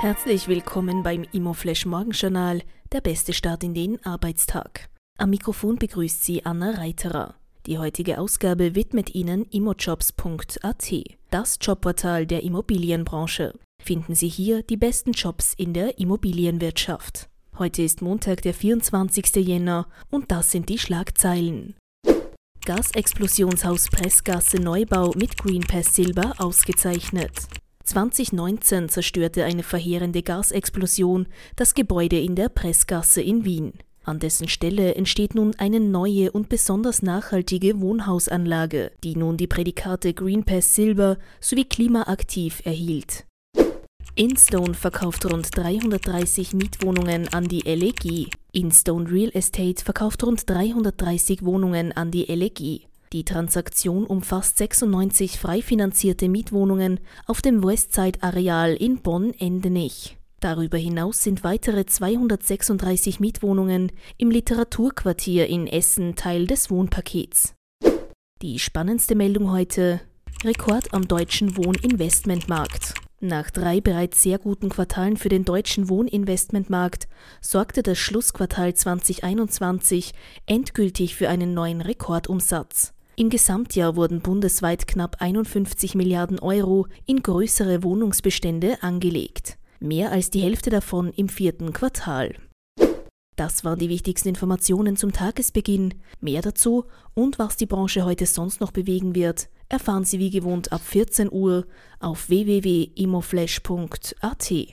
Herzlich willkommen beim Immoflash Morgenjournal, der beste Start in den Arbeitstag. Am Mikrofon begrüßt Sie Anna Reiterer. Die heutige Ausgabe widmet Ihnen immojobs.at, das Jobportal der Immobilienbranche. Finden Sie hier die besten Jobs in der Immobilienwirtschaft. Heute ist Montag, der 24. Jänner und das sind die Schlagzeilen. Gasexplosionshaus Pressgasse Neubau mit Green Pass Silber ausgezeichnet. 2019 zerstörte eine verheerende Gasexplosion das Gebäude in der Pressgasse in Wien. An dessen Stelle entsteht nun eine neue und besonders nachhaltige Wohnhausanlage, die nun die Prädikate Green Pass Silber sowie klimaaktiv erhielt. Instone verkauft rund 330 Mietwohnungen an die LEG. Instone Real Estate verkauft rund 330 Wohnungen an die LEG. Die Transaktion umfasst 96 frei finanzierte Mietwohnungen auf dem Westside-Areal in Bonn-Endenich. Darüber hinaus sind weitere 236 Mietwohnungen im Literaturquartier in Essen Teil des Wohnpakets. Die spannendste Meldung heute: Rekord am deutschen Wohninvestmentmarkt. Nach drei bereits sehr guten Quartalen für den deutschen Wohninvestmentmarkt sorgte das Schlussquartal 2021 endgültig für einen neuen Rekordumsatz. Im Gesamtjahr wurden bundesweit knapp 51 Milliarden Euro in größere Wohnungsbestände angelegt. Mehr als die Hälfte davon im vierten Quartal. Das waren die wichtigsten Informationen zum Tagesbeginn. Mehr dazu und was die Branche heute sonst noch bewegen wird, erfahren Sie wie gewohnt ab 14 Uhr auf www.imoflash.at.